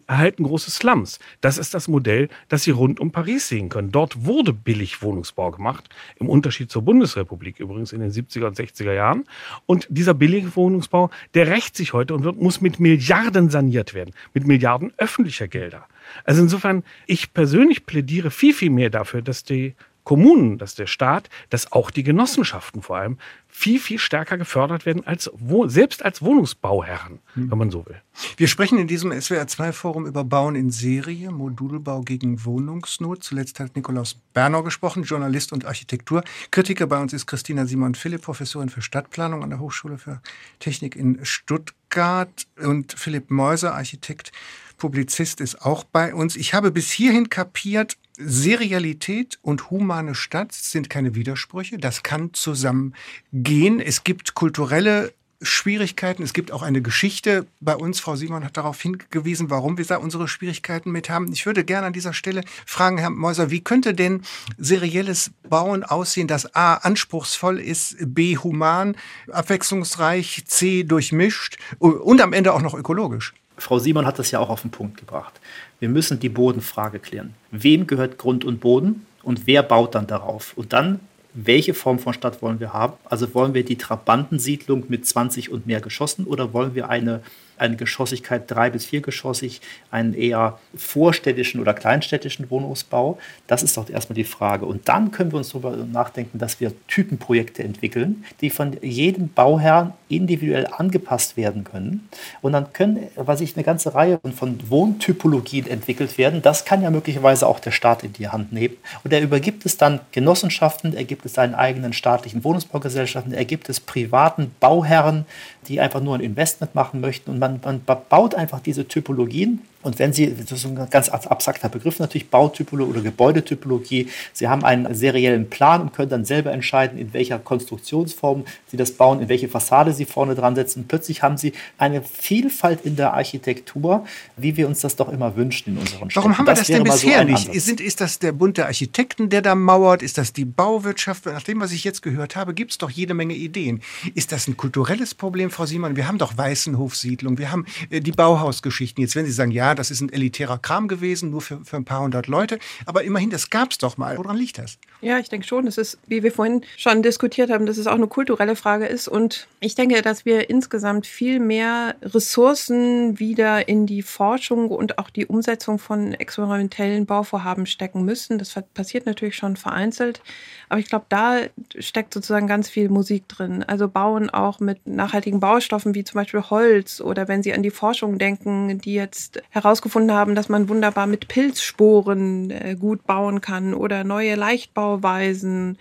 erhalten große Slums. Das ist das Modell, das Sie rund um Paris sehen können. Dort wurde billig Wohnungsbau gemacht, im Unterschied zur Bundesrepublik übrigens in den 70er und 60er Jahren. Und dieser billige Wohnungsbau, der rächt sich heute und wird, muss mit Milliarden saniert werden, mit Milliarden öffentlicher Gelder. Also insofern, ich persönlich plädiere viel, viel mehr dafür, dass die Kommunen, dass der Staat, dass auch die Genossenschaften vor allem viel, viel stärker gefördert werden als selbst als Wohnungsbauherren, wenn man so will. Wir sprechen in diesem SWR2-Forum über Bauen in Serie, Modulbau gegen Wohnungsnot. Zuletzt hat Nikolaus Bernau gesprochen, Journalist und Architekturkritiker. Bei uns ist Christina Simon Philipp, Professorin für Stadtplanung an der Hochschule für Technik in Stuttgart und Philipp Meuser, Architekt, Publizist, ist auch bei uns. Ich habe bis hierhin kapiert, Serialität und humane Stadt sind keine Widersprüche. Das kann zusammengehen. Es gibt kulturelle Schwierigkeiten. Es gibt auch eine Geschichte bei uns. Frau Simon hat darauf hingewiesen, warum wir da unsere Schwierigkeiten mit haben. Ich würde gerne an dieser Stelle fragen, Herr Meuser, wie könnte denn serielles Bauen aussehen, das A anspruchsvoll ist, B human, abwechslungsreich, C durchmischt und am Ende auch noch ökologisch? Frau Simon hat das ja auch auf den Punkt gebracht. Wir müssen die Bodenfrage klären. Wem gehört Grund und Boden und wer baut dann darauf? Und dann, welche Form von Stadt wollen wir haben? Also wollen wir die Trabantensiedlung mit 20 und mehr Geschossen oder wollen wir eine, eine Geschossigkeit drei bis viergeschossig, einen eher vorstädtischen oder kleinstädtischen Wohnungsbau? Das ist doch erstmal die Frage. Und dann können wir uns darüber nachdenken, dass wir Typenprojekte entwickeln, die von jedem Bauherrn individuell angepasst werden können. Und dann können, was ich, eine ganze Reihe von Wohntypologien entwickelt werden. Das kann ja möglicherweise auch der Staat in die Hand nehmen. Und er übergibt es dann Genossenschaften, er gibt es seinen eigenen staatlichen Wohnungsbaugesellschaften, er gibt es privaten Bauherren, die einfach nur ein Investment machen möchten. Und man, man baut einfach diese Typologien und wenn Sie, das ist ein ganz abstrakter Begriff natürlich, Bautypologie oder Gebäudetypologie, Sie haben einen seriellen Plan und können dann selber entscheiden, in welcher Konstruktionsform Sie das bauen, in welche Fassade Sie vorne dran setzen. Plötzlich haben Sie eine Vielfalt in der Architektur, wie wir uns das doch immer wünschen in unseren Städten. Warum haben wir das, das denn bisher so nicht? Ist, ist das der Bund der Architekten, der da mauert? Ist das die Bauwirtschaft? Nach dem, was ich jetzt gehört habe, gibt es doch jede Menge Ideen. Ist das ein kulturelles Problem, Frau Simon? Wir haben doch Weißenhofsiedlung, wir haben äh, die Bauhausgeschichten. Jetzt, wenn Sie sagen, ja, das ist ein elitärer Kram gewesen, nur für, für ein paar hundert Leute. Aber immerhin, das gab es doch mal. Woran liegt das? Ja, ich denke schon, es ist, wie wir vorhin schon diskutiert haben, dass es auch eine kulturelle Frage ist. Und ich denke, dass wir insgesamt viel mehr Ressourcen wieder in die Forschung und auch die Umsetzung von experimentellen Bauvorhaben stecken müssen. Das passiert natürlich schon vereinzelt. Aber ich glaube, da steckt sozusagen ganz viel Musik drin. Also bauen auch mit nachhaltigen Baustoffen wie zum Beispiel Holz oder wenn Sie an die Forschung denken, die jetzt herausgefunden haben, dass man wunderbar mit Pilzsporen äh, gut bauen kann oder neue Leichtbauweisen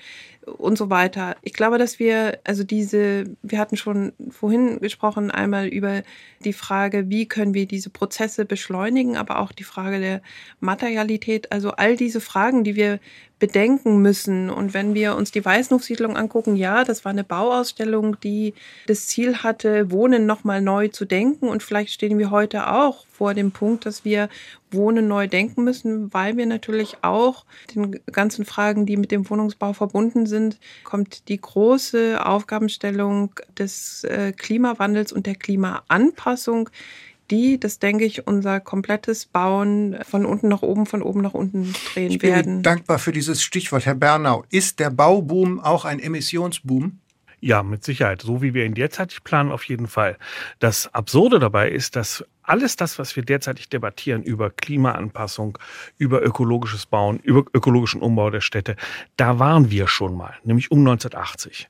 und so weiter. Ich glaube, dass wir, also diese, wir hatten schon vorhin gesprochen, einmal über die Frage, wie können wir diese Prozesse beschleunigen, aber auch die Frage der Materialität. Also all diese Fragen, die wir bedenken müssen. Und wenn wir uns die Weißenhofsiedlung angucken, ja, das war eine Bauausstellung, die das Ziel hatte, Wohnen nochmal neu zu denken. Und vielleicht stehen wir heute auch vor dem Punkt, dass wir Wohnen neu denken müssen, weil wir natürlich auch den ganzen Fragen, die mit dem Wohnungsbau verbunden sind, kommt die große Aufgabenstellung des äh, Klimawandels und der Klimaanpassung die, das denke ich, unser komplettes Bauen von unten nach oben, von oben nach unten drehen ich bin werden. dankbar für dieses Stichwort, Herr Bernau. Ist der Bauboom auch ein Emissionsboom? Ja, mit Sicherheit. So wie wir ihn derzeitig planen, auf jeden Fall. Das Absurde dabei ist, dass alles das, was wir derzeitig debattieren über Klimaanpassung, über ökologisches Bauen, über ökologischen Umbau der Städte, da waren wir schon mal, nämlich um 1980.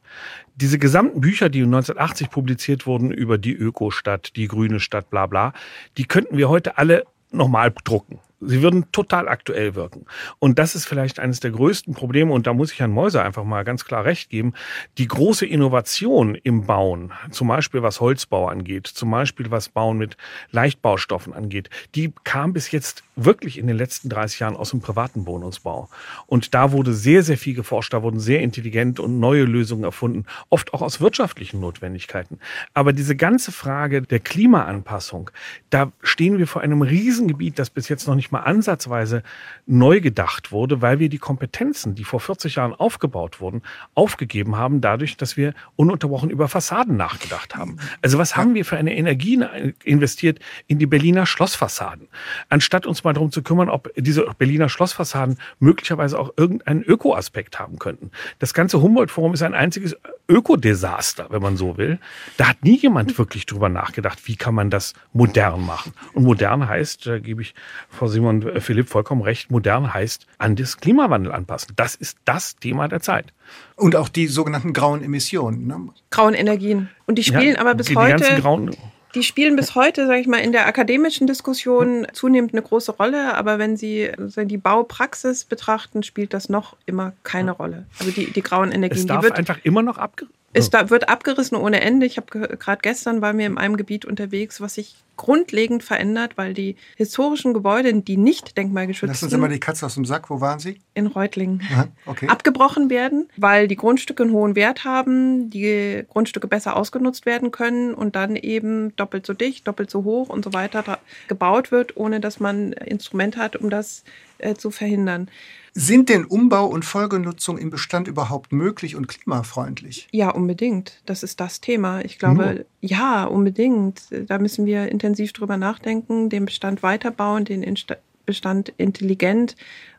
Diese gesamten Bücher, die 1980 publiziert wurden über die Ökostadt, die grüne Stadt, bla bla, die könnten wir heute alle nochmal drucken. Sie würden total aktuell wirken. Und das ist vielleicht eines der größten Probleme, und da muss ich Herrn Mäuser einfach mal ganz klar recht geben. Die große Innovation im Bauen, zum Beispiel was Holzbau angeht, zum Beispiel was Bauen mit Leichtbaustoffen angeht, die kam bis jetzt wirklich in den letzten 30 Jahren aus dem privaten Wohnungsbau. Und da wurde sehr, sehr viel geforscht, da wurden sehr intelligent und neue Lösungen erfunden, oft auch aus wirtschaftlichen Notwendigkeiten. Aber diese ganze Frage der Klimaanpassung, da stehen wir vor einem Riesengebiet, das bis jetzt noch nicht nicht mal ansatzweise neu gedacht wurde, weil wir die Kompetenzen, die vor 40 Jahren aufgebaut wurden, aufgegeben haben, dadurch, dass wir ununterbrochen über Fassaden nachgedacht haben. Also was haben wir für eine Energie investiert in die Berliner Schlossfassaden, anstatt uns mal darum zu kümmern, ob diese Berliner Schlossfassaden möglicherweise auch irgendeinen Ökoaspekt haben könnten. Das ganze Humboldt-Forum ist ein einziges Ökodesaster, wenn man so will. Da hat nie jemand wirklich drüber nachgedacht, wie kann man das modern machen. Und modern heißt, da gebe ich Frau Simon äh, Philipp vollkommen recht, modern heißt an das Klimawandel anpassen. Das ist das Thema der Zeit. Und auch die sogenannten grauen Emissionen. Ne? Grauen Energien. Und die spielen ja, aber bis die, heute. Die grauen die spielen bis heute, sage ich mal, in der akademischen Diskussion zunehmend eine große Rolle. Aber wenn Sie die Baupraxis betrachten, spielt das noch immer keine Rolle. Also die, die grauen Energien. Es darf die wird einfach immer noch abgerissen. Es da wird abgerissen ohne Ende. Ich habe gerade gestern waren wir in einem Gebiet unterwegs, was sich grundlegend verändert, weil die historischen Gebäude, die nicht denkmalgeschützt sind. Lassen Sie mal die Katze aus dem Sack. Wo waren Sie? In Reutlingen. okay. Abgebrochen werden, weil die Grundstücke einen hohen Wert haben, die Grundstücke besser ausgenutzt werden können und dann eben doppelt so dicht, doppelt so hoch und so weiter gebaut wird, ohne dass man Instrumente hat, um das äh, zu verhindern. Sind denn Umbau und Folgenutzung im Bestand überhaupt möglich und klimafreundlich? Ja, unbedingt. Das ist das Thema. Ich glaube, Nur. ja, unbedingt. Da müssen wir intensiv drüber nachdenken, den Bestand weiterbauen, den Bestand intelligent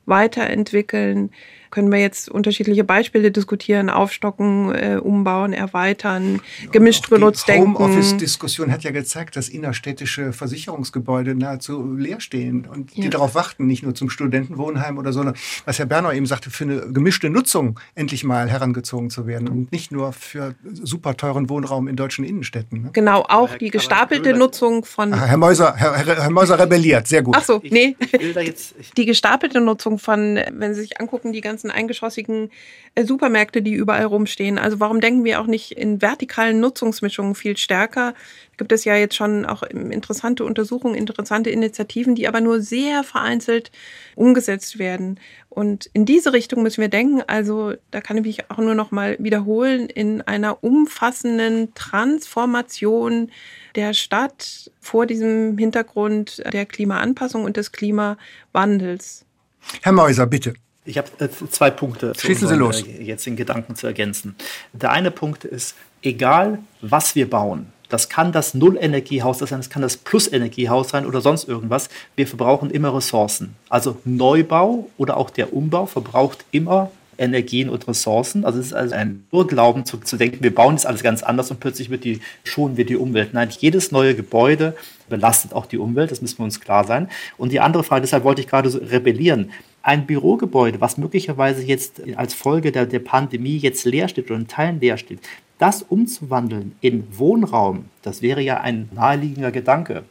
weiterentwickeln können wir jetzt unterschiedliche Beispiele diskutieren, aufstocken, äh, umbauen, erweitern, gemischt benutzt denken. Die Homeoffice-Diskussion hat ja gezeigt, dass innerstädtische Versicherungsgebäude nahezu leer stehen und ja. die darauf warten, nicht nur zum Studentenwohnheim oder so, was Herr Bernau eben sagte, für eine gemischte Nutzung endlich mal herangezogen zu werden und nicht nur für super teuren Wohnraum in deutschen Innenstädten. Ne? Genau, auch die gestapelte Nutzung von... Ach, Herr Mäuser, Herr, Herr, Herr Mäuser rebelliert, sehr gut. Ach so, nee. die gestapelte Nutzung von, wenn Sie sich angucken, die ganzen eingeschossigen äh, Supermärkte, die überall rumstehen. Also warum denken wir auch nicht in vertikalen Nutzungsmischungen viel stärker? Gibt es ja jetzt schon auch interessante Untersuchungen, interessante Initiativen, die aber nur sehr vereinzelt umgesetzt werden. Und in diese Richtung müssen wir denken. Also da kann ich mich auch nur noch mal wiederholen in einer umfassenden Transformation der Stadt vor diesem Hintergrund der Klimaanpassung und des Klimawandels. Herr Meuser, bitte. Ich habe äh, zwei Punkte, Schießen Sie los. Äh, jetzt in Gedanken zu ergänzen. Der eine Punkt ist, egal was wir bauen, das kann das Nullenergiehaus sein, das kann das Plusenergiehaus sein oder sonst irgendwas. Wir verbrauchen immer Ressourcen. Also Neubau oder auch der Umbau verbraucht immer Energien und Ressourcen. Also es ist also ein Urglauben zu, zu denken, wir bauen das alles ganz anders und plötzlich wird die, schonen wir die Umwelt. Nein, jedes neue Gebäude belastet auch die Umwelt, das müssen wir uns klar sein. Und die andere Frage, deshalb wollte ich gerade so rebellieren ein Bürogebäude, was möglicherweise jetzt als Folge der, der Pandemie jetzt leer steht oder in Teilen leer steht, das umzuwandeln in Wohnraum, das wäre ja ein naheliegender Gedanke.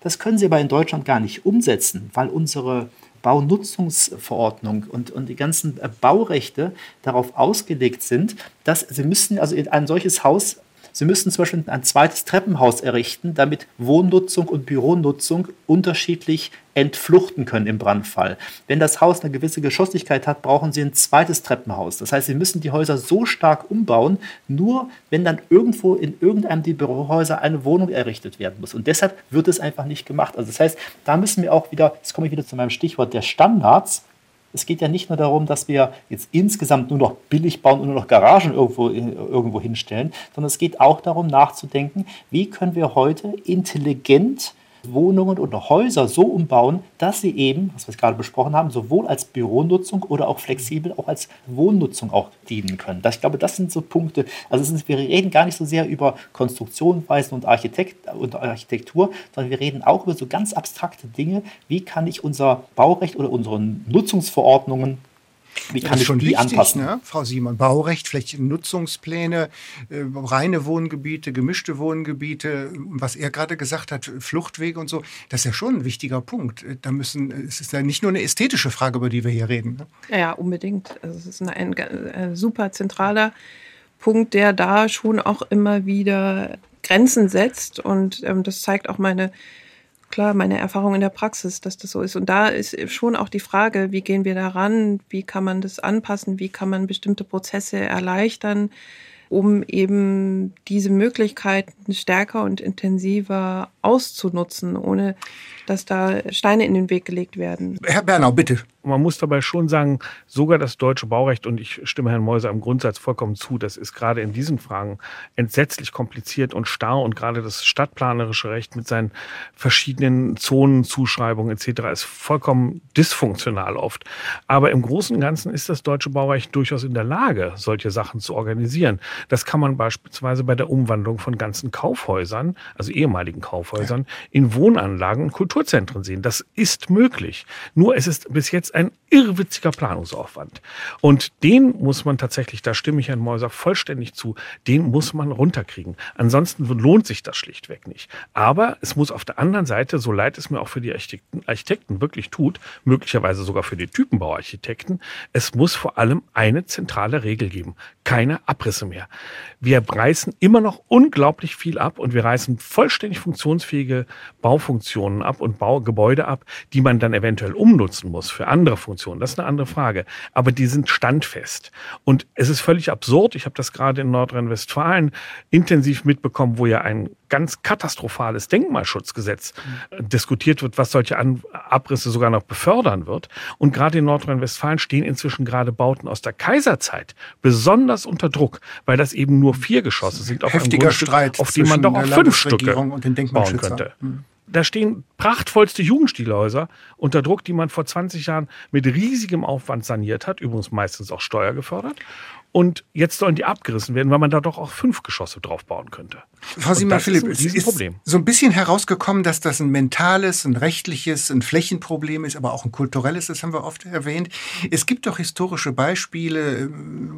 Das können Sie aber in Deutschland gar nicht umsetzen, weil unsere Baunutzungsverordnung und, und die ganzen Baurechte darauf ausgelegt sind, dass Sie müssen also in ein solches Haus Sie müssten zum Beispiel ein zweites Treppenhaus errichten, damit Wohnnutzung und Büronutzung unterschiedlich entfluchten können im Brandfall. Wenn das Haus eine gewisse Geschosslichkeit hat, brauchen Sie ein zweites Treppenhaus. Das heißt, Sie müssen die Häuser so stark umbauen, nur wenn dann irgendwo in irgendeinem der Bürohäuser eine Wohnung errichtet werden muss. Und deshalb wird es einfach nicht gemacht. Also das heißt, da müssen wir auch wieder, jetzt komme ich wieder zu meinem Stichwort der Standards, es geht ja nicht nur darum, dass wir jetzt insgesamt nur noch billig bauen und nur noch Garagen irgendwo, irgendwo hinstellen, sondern es geht auch darum nachzudenken, wie können wir heute intelligent Wohnungen oder Häuser so umbauen, dass sie eben, was wir gerade besprochen haben, sowohl als Büronutzung oder auch flexibel auch als Wohnnutzung auch dienen können. Das, ich glaube, das sind so Punkte. Also ist, wir reden gar nicht so sehr über Konstruktionsweisen und, Architekt, und Architektur, sondern wir reden auch über so ganz abstrakte Dinge. Wie kann ich unser Baurecht oder unsere Nutzungsverordnungen wie kann ich schon die wichtig, anpassen? Ne? Frau Simon, Baurecht, Flächennutzungspläne, äh, reine Wohngebiete, gemischte Wohngebiete, was er gerade gesagt hat, Fluchtwege und so, das ist ja schon ein wichtiger Punkt. Da müssen, es ist ja nicht nur eine ästhetische Frage, über die wir hier reden. Ne? Ja, unbedingt. Also es ist ein, ein, ein super zentraler Punkt, der da schon auch immer wieder Grenzen setzt und ähm, das zeigt auch meine klar meine Erfahrung in der Praxis, dass das so ist. Und da ist schon auch die Frage, wie gehen wir daran, wie kann man das anpassen, wie kann man bestimmte Prozesse erleichtern, um eben diese Möglichkeiten stärker und intensiver auszunutzen, ohne dass da Steine in den Weg gelegt werden. Herr Bernau, bitte. Man muss dabei schon sagen, sogar das deutsche Baurecht, und ich stimme Herrn Mäuser im Grundsatz vollkommen zu, das ist gerade in diesen Fragen entsetzlich kompliziert und starr und gerade das stadtplanerische Recht mit seinen verschiedenen Zonenzuschreibungen etc. ist vollkommen dysfunktional oft. Aber im Großen und Ganzen ist das deutsche Baurecht durchaus in der Lage, solche Sachen zu organisieren. Das kann man beispielsweise bei der Umwandlung von ganzen Kaufhäusern, also ehemaligen Kaufhäusern, in Wohnanlagen und Kulturzentren sehen. Das ist möglich. Nur es ist bis jetzt ein irrwitziger Planungsaufwand. Und den muss man tatsächlich, da stimme ich Herrn Mäuser vollständig zu, den muss man runterkriegen. Ansonsten lohnt sich das schlichtweg nicht. Aber es muss auf der anderen Seite, so leid es mir auch für die Architekten, wirklich tut, möglicherweise sogar für die Typenbauarchitekten, es muss vor allem eine zentrale Regel geben. Keine Abrisse mehr. Wir reißen immer noch unglaublich viel ab und wir reißen vollständig funktionsfähige Baufunktionen ab und Baugebäude ab, die man dann eventuell umnutzen muss für andere Funktionen. Das ist eine andere Frage. Aber die sind standfest. Und es ist völlig absurd. Ich habe das gerade in Nordrhein-Westfalen intensiv mitbekommen, wo ja ein ganz katastrophales Denkmalschutzgesetz mhm. diskutiert wird, was solche An Abrisse sogar noch befördern wird. Und gerade in Nordrhein-Westfalen stehen inzwischen gerade Bauten aus der Kaiserzeit besonders unter Druck, weil das eben nur vier Geschosse sind auf Heftiger Streit auf die man doch auch fünf Stücke bauen könnte. Mhm. da stehen prachtvollste Jugendstilhäuser unter Druck, die man vor 20 Jahren mit riesigem Aufwand saniert hat, übrigens meistens auch steuergefördert. Und jetzt sollen die abgerissen werden, weil man da doch auch fünf Geschosse drauf bauen könnte. Frau Simon Philipp, es ist Problem. so ein bisschen herausgekommen, dass das ein mentales, ein rechtliches, ein Flächenproblem ist, aber auch ein kulturelles, das haben wir oft erwähnt. Es gibt doch historische Beispiele, äh,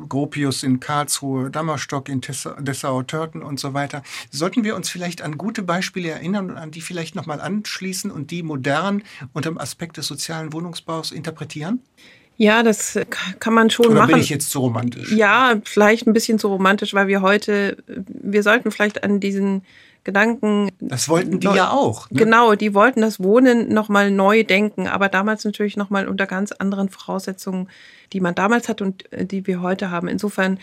Gropius in Karlsruhe, Dammerstock in Dessau, Törten und so weiter. Sollten wir uns vielleicht an gute Beispiele erinnern und an die vielleicht nochmal anschließen und die modern unter dem Aspekt des sozialen Wohnungsbaus interpretieren? Ja, das kann man schon Oder machen. bin ich jetzt zu romantisch? Ja, vielleicht ein bisschen zu romantisch, weil wir heute, wir sollten vielleicht an diesen Gedanken. Das wollten die ja auch. Ne? Genau, die wollten das Wohnen nochmal neu denken, aber damals natürlich nochmal unter ganz anderen Voraussetzungen, die man damals hat und äh, die wir heute haben. Insofern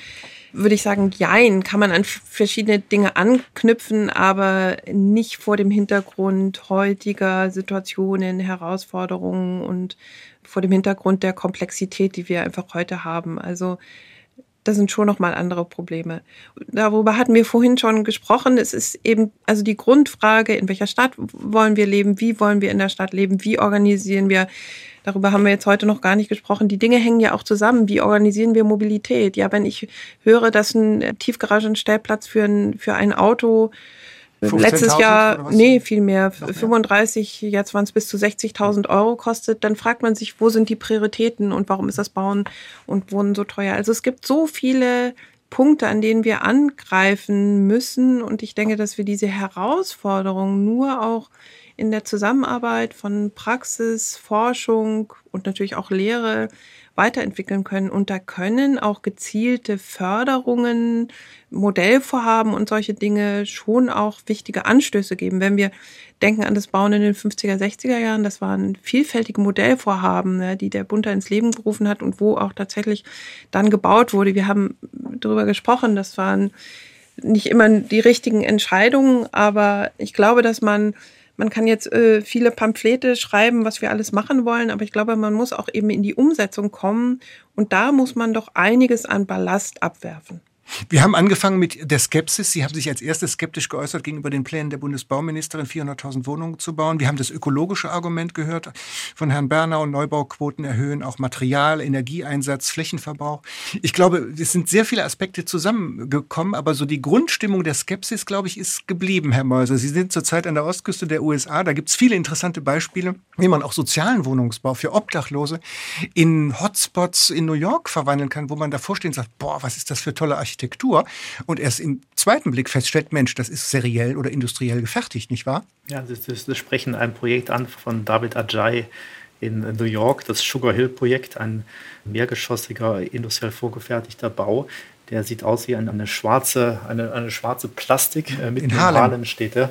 würde ich sagen, jein, kann man an verschiedene Dinge anknüpfen, aber nicht vor dem Hintergrund heutiger Situationen, Herausforderungen und vor dem Hintergrund der Komplexität, die wir einfach heute haben. Also das sind schon nochmal andere Probleme. Darüber hatten wir vorhin schon gesprochen. Es ist eben also die Grundfrage, in welcher Stadt wollen wir leben, wie wollen wir in der Stadt leben, wie organisieren wir. Darüber haben wir jetzt heute noch gar nicht gesprochen. Die Dinge hängen ja auch zusammen. Wie organisieren wir Mobilität? Ja, wenn ich höre, dass ein Tiefgaragenstellplatz für ein, für ein Auto letztes Jahr, nee, viel mehr, 35, jetzt waren es bis zu 60.000 Euro kostet, dann fragt man sich, wo sind die Prioritäten und warum ist das Bauen und Wohnen so teuer? Also es gibt so viele Punkte, an denen wir angreifen müssen. Und ich denke, dass wir diese Herausforderung nur auch in der Zusammenarbeit von Praxis, Forschung und natürlich auch Lehre weiterentwickeln können. Und da können auch gezielte Förderungen, Modellvorhaben und solche Dinge schon auch wichtige Anstöße geben. Wenn wir denken an das Bauen in den 50er, 60er Jahren, das waren vielfältige Modellvorhaben, ne, die der Bund da ins Leben gerufen hat und wo auch tatsächlich dann gebaut wurde. Wir haben darüber gesprochen, das waren nicht immer die richtigen Entscheidungen, aber ich glaube, dass man man kann jetzt äh, viele Pamphlete schreiben, was wir alles machen wollen, aber ich glaube, man muss auch eben in die Umsetzung kommen und da muss man doch einiges an Ballast abwerfen. Wir haben angefangen mit der Skepsis. Sie haben sich als erstes skeptisch geäußert gegenüber den Plänen der Bundesbauministerin, 400.000 Wohnungen zu bauen. Wir haben das ökologische Argument gehört von Herrn Bernau. Neubauquoten erhöhen, auch Material, Energieeinsatz, Flächenverbrauch. Ich glaube, es sind sehr viele Aspekte zusammengekommen, aber so die Grundstimmung der Skepsis, glaube ich, ist geblieben, Herr Meuser. Sie sind zurzeit an der Ostküste der USA. Da gibt es viele interessante Beispiele, wie man auch sozialen Wohnungsbau für Obdachlose in Hotspots in New York verwandeln kann, wo man davor steht und sagt, boah, was ist das für tolle Architektur. Architektur und erst im zweiten Blick feststellt, Mensch, das ist seriell oder industriell gefertigt, nicht wahr? Ja, das, das, das sprechen ein Projekt an von David Ajay in New York, das Sugar Hill Projekt, ein mehrgeschossiger, industriell vorgefertigter Bau. Der sieht aus wie eine, eine schwarze, eine, eine schwarze Plastik äh, mit in Harlem. Harlem steht er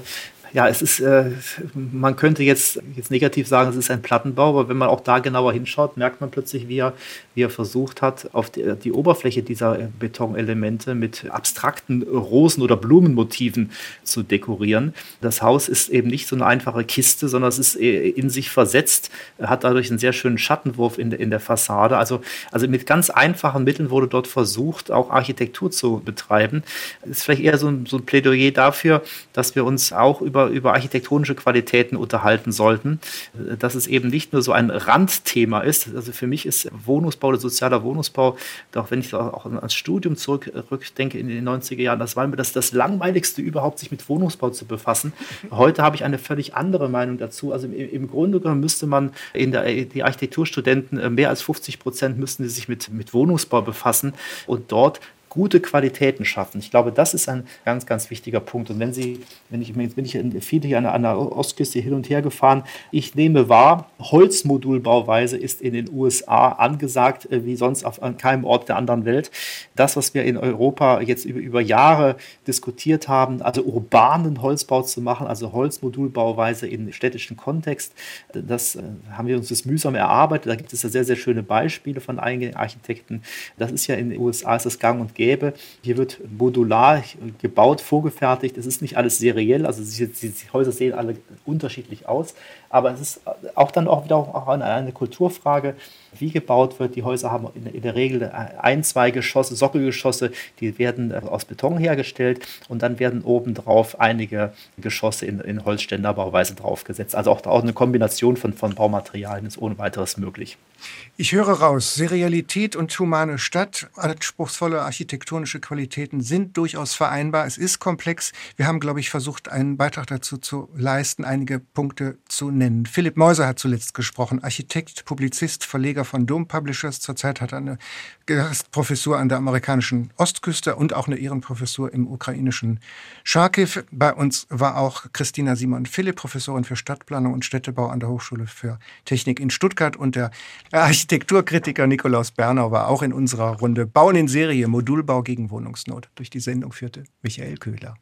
ja, es ist, äh, man könnte jetzt, jetzt negativ sagen, es ist ein Plattenbau, aber wenn man auch da genauer hinschaut, merkt man plötzlich, wie er, wie er versucht hat, auf die, die Oberfläche dieser Betonelemente mit abstrakten Rosen- oder Blumenmotiven zu dekorieren. Das Haus ist eben nicht so eine einfache Kiste, sondern es ist äh, in sich versetzt, hat dadurch einen sehr schönen Schattenwurf in, in der Fassade. Also, also mit ganz einfachen Mitteln wurde dort versucht, auch Architektur zu betreiben. Das ist vielleicht eher so ein, so ein Plädoyer dafür, dass wir uns auch über über, über architektonische Qualitäten unterhalten sollten, dass es eben nicht nur so ein Randthema ist. Also für mich ist Wohnungsbau oder sozialer Wohnungsbau, auch wenn ich auch ans Studium zurückdenke in den 90er Jahren, das war mir das, das langweiligste überhaupt, sich mit Wohnungsbau zu befassen. Heute habe ich eine völlig andere Meinung dazu. Also im, im Grunde genommen müsste man in der, die Architekturstudenten äh, mehr als 50 Prozent müssten sich mit, mit Wohnungsbau befassen und dort gute Qualitäten schaffen. Ich glaube, das ist ein ganz, ganz wichtiger Punkt. Und wenn Sie, wenn ich, jetzt bin ich viele hier an der Ostküste hin und her gefahren, ich nehme wahr, Holzmodulbauweise ist in den USA angesagt, äh, wie sonst auf keinem Ort der anderen Welt. Das, was wir in Europa jetzt über, über Jahre diskutiert haben, also urbanen Holzbau zu machen, also Holzmodulbauweise in städtischen Kontext, das äh, haben wir uns das mühsam erarbeitet. Da gibt es ja sehr, sehr schöne Beispiele von einigen Architekten. Das ist ja in den USA ist das gang und gäbe. Hier wird modular gebaut, vorgefertigt. Es ist nicht alles seriell, also die, die Häuser sehen alle unterschiedlich aus. Aber es ist auch dann auch wieder auch eine Kulturfrage, wie gebaut wird. Die Häuser haben in der Regel ein, zwei Geschosse, Sockelgeschosse, die werden äh, aus Beton hergestellt und dann werden obendrauf einige Geschosse in, in Holzständerbauweise draufgesetzt. Also auch, auch eine Kombination von, von Baumaterialien ist ohne weiteres möglich. Ich höre raus, Serialität und humane Stadt, anspruchsvolle architektonische Qualitäten sind durchaus vereinbar. Es ist komplex. Wir haben, glaube ich, versucht, einen Beitrag dazu zu leisten, einige Punkte zu nennen. Philipp Meuser hat zuletzt gesprochen, Architekt, Publizist, Verleger von Dome Publishers. Zurzeit hat er eine Gastprofessur an der amerikanischen Ostküste und auch eine Ehrenprofessur im ukrainischen Charkiw. Bei uns war auch Christina Simon Philipp, Professorin für Stadtplanung und Städtebau an der Hochschule für Technik in Stuttgart und der Architekturkritiker Nikolaus Bernau war auch in unserer Runde Bauen in Serie, Modulbau gegen Wohnungsnot. Durch die Sendung führte Michael Köhler.